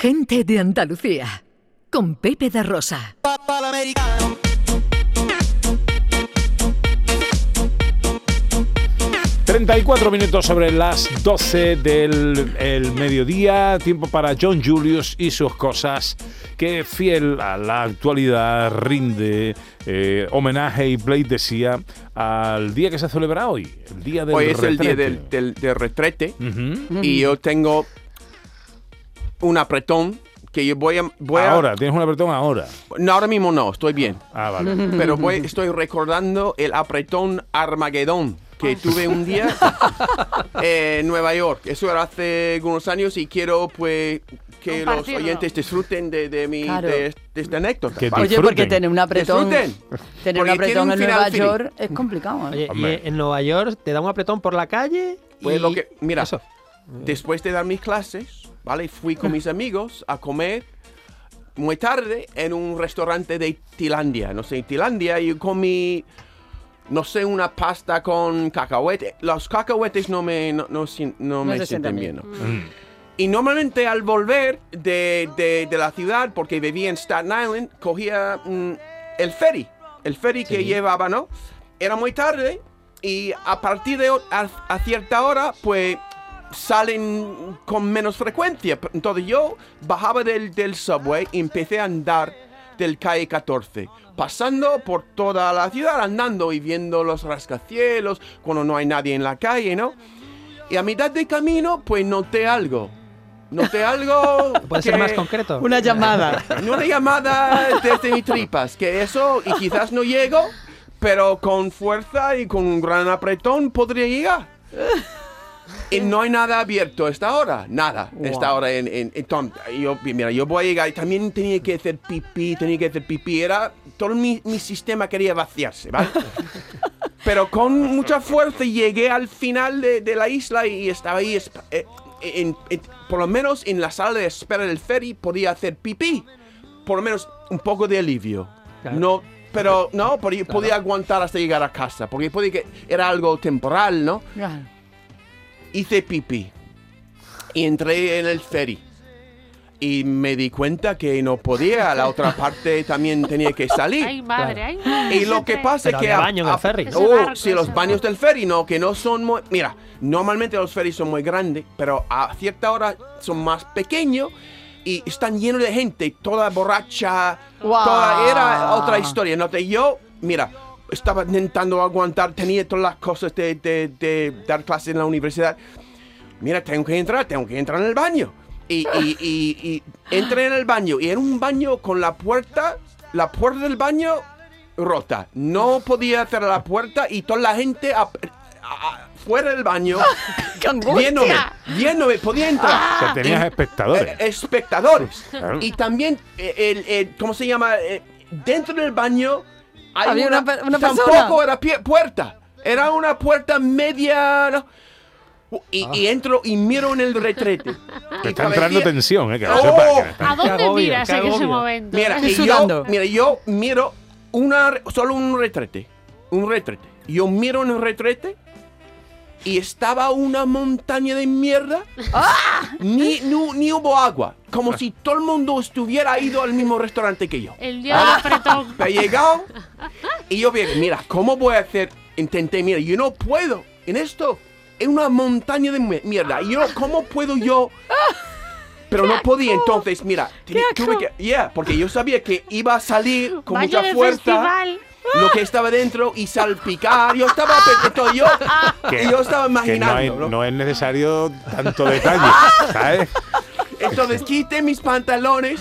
Gente de Andalucía, con Pepe da Rosa. 34 minutos sobre las 12 del el mediodía, tiempo para John Julius y sus cosas, que fiel a la actualidad rinde eh, homenaje y Blade decía al día que se celebra hoy, el día del Hoy es el día del, del- del retrete. Y yo tengo un apretón que yo voy a... Voy a- Ahora, tienes un apretón ahora. no, ahora mismo no, estoy bien. Ah, vale. Pero voy, estoy recordando el apretón Armagedón que tuve un día en Nueva York. Eso era hace algunos años y quiero pues que los oyentes disfruten de, de mi Claro. de, de esta anécdota. Que. Oye, porque tener un apretón, Disfruten. tener un Porque apretón un en Nueva. York es complicado. ¿eh? Oye, y en Nueva York te da un apretón por la calle. Pues y- lo que, mira, Eso. Después de dar mis clases, ¿vale? Fui con mis amigos a comer muy tarde en un restaurante de Tailandia. No sé, Tailandia yo comí, no sé, una pasta con cacahuete. Los cacahuetes no me, no, no me sienten bien. bien. ¿no? Y normalmente al volver de, de- de la ciudad, porque vivía en Staten Island, cogía mm, el ferry. El ferry que llevaba, ¿no? Era muy tarde y a partir de a, a cierta hora, pues salen con menos frecuencia. Entonces yo bajaba del, del subway y empecé a andar del calle 14, pasando por toda la ciudad, andando y viendo los rascacielos cuando no hay nadie en la calle, ¿no? Y a mitad de camino, pues noté algo. Noté algo. ¿Puede ser más concreto? Una llamada. Una llamada desde mis tripas. Que eso, y quizás no llego, pero con fuerza y con un gran apretón podría llegar. Y no hay nada abierto a esta hora, nada. a Esta hora en, en, en Tom- yo, mira, yo voy a llegar y también tenía que hacer pipí, tenía que hacer pipí. Era, todo mi, mi sistema quería vaciarse, ¿vale? Pero con mucha fuerza llegué al final de, de la isla y estaba ahí, eh, en- en- por lo menos en la sala de espera del ferry podía hacer pipí. Por lo menos un poco de alivio. Claro. No, pero no, podía, podía aguantar hasta llegar a casa, porque podía que era algo temporal, ¿no? Claro. Hice pipí y entré en el ferry. Y me di cuenta que no podía, la otra parte también tenía que salir. Ay, madre, ay, madre. Y lo que pasa es Pero que... había a- baño en a- el ferry. Oh, barco, sí, los baños del ferry, no, que no son muy... Mira, normalmente los ferries son muy grandes, pero a cierta hora son más pequeños y están llenos de gente, toda borracha, Guau. toda... Era otra historia, ¿no? Te- Yo, mira, estaba intentando aguantar, tenía todas las cosas de, de- de dar clases en la universidad. Mira, tengo que entrar, tengo que entrar en el baño. Y, y, y- y entré en el baño y era un baño con la puerta, la puerta del baño rota. No podía cerrar la puerta y toda la gente a- a- fuera del baño viéndome, viéndome, podía entrar. Sea, tenías espectadores. eh, espectadores. Claro. Y también, eh, el, el- ¿cómo se llama? Eh, dentro del baño hay Había una una tampoco persona. era pie- puerta. Era una puerta media. ¿no? Y, y entro y miro en el retrete. Te está entrando tensión, ¿eh? Que Oh. sepas, que ¿A dónde miras en ese momento? Mira, y yo, mira, yo miro una, solo un retrete. Un retrete. Yo miro en el retrete y estaba una montaña de mierda. Ni, ni, ni hubo agua. Como si todo el mundo estuviera ido al mismo restaurante que yo. El día del apretón. Me he llegado y yo vi, mira, ¿cómo voy a hacer? Intenté, mira, yo no puedo en esto. Es una montaña de mi- mierda. Y yo, ¿cómo puedo yo? Pero no podía, entonces, mira, tuve que, yeah, porque yo sabía que iba a salir con Baño mucha fuerza festival. lo que estaba dentro y salpicar. Yo estaba, perfecto, yo, que- yo estaba que no, imaginando. hay- ¿no? no es necesario tanto detalle, ¿sabes? Entonces quité mis pantalones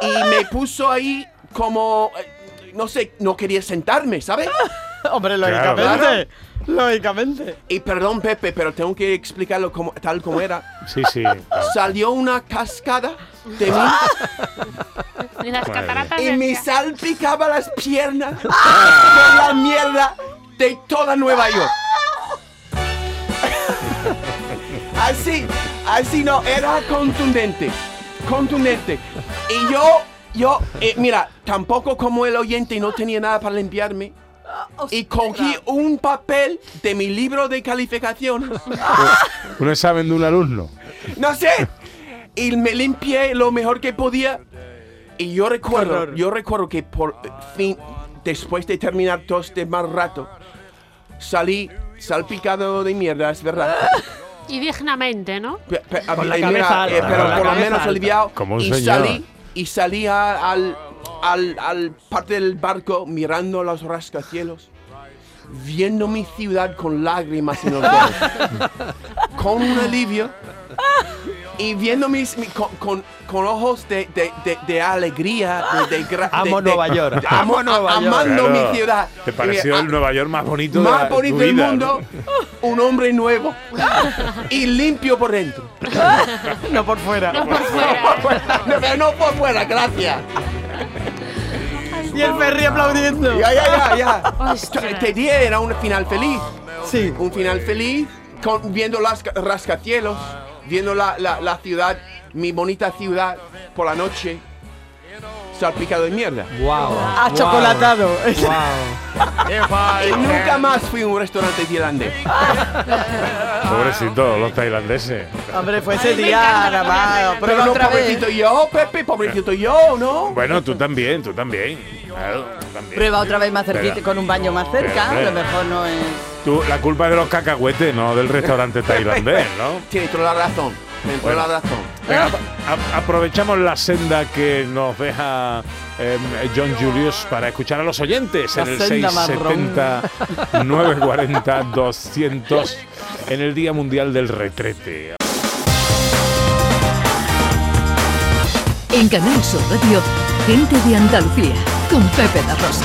y me puso ahí como, eh, no sé, no quería sentarme, ¿sabes? Hombre, Claro, lógicamente. Lógicamente. Y perdón, Pepe, pero tengo que explicarlo como, tal como era. Sí, sí. Salió una cascada de mí Ni las cataratas y me salpicaba las piernas con la mierda de toda Nueva York. Así, así no, era contundente, contundente. Y yo, yo, eh, mira, tampoco como el oyente no tenía nada para limpiarme. Y cogí un papel de mi libro de calificaciones. Un examen de un alumno. No sé. Y me limpié lo mejor que podía. Y yo recuerdo, yo recuerdo que por fin, después de terminar todo este mal rato, salí salpicado de mierda, es verdad. Y dignamente, ¿no? Pe- pe- Con la eh, cabeza alta, eh, pero la por lo menos alta. aliviado. Como un y señor. salí y salí a- al, al, al parte del barco mirando los rascacielos, viendo mi ciudad con lágrimas en los ojos, con un alivio y viendo mis mi- con, con- con ojos de, de- de- de alegría, de, Amo de- de- Nueva York, amo- Nueva York. amando Claro. mi ciudad. Te pareció Y, el ah, Nueva York más bonito de más la- bonito tu del mundo, un hombre nuevo y limpio por dentro. No por fuera. No por fuera. No, pero no por fuera, gracias. Y el Ferry aplaudiendo. Ya, ya, ya, ya. Este día era un final feliz. Sí. Un final feliz, con- viendo las ca- rascacielos, viendo la, la- la ciudad, mi bonita ciudad por la noche, salpicado de mierda. Wow. Achocolatado. Wow. Y nunca más fui a un restaurante tailandés. Pobrecito, los tailandeses. Hombre, fue ese día grabado. Pero Prueba no, otra vez. pobrecito yo, Pepe, pobrecito yo, ¿no? Bueno, tú también, tú también. Claro, tú también. Prueba otra vez más cerquita, Pero- con un baño más cerca. pero, A lo mejor no es. Tú, la culpa es de los cacahuetes, no del restaurante tailandés, ¿no? Tienes toda la razón. Tienes toda la razón. Venga, a- aprovechamos la senda que nos deja em, John Julius para escuchar a los oyentes La en el senda marrón. 670 940 200 en el Día Mundial del Retrete. En Canal Sur Radio, gente de Andalucía, con Pepe da Rosa.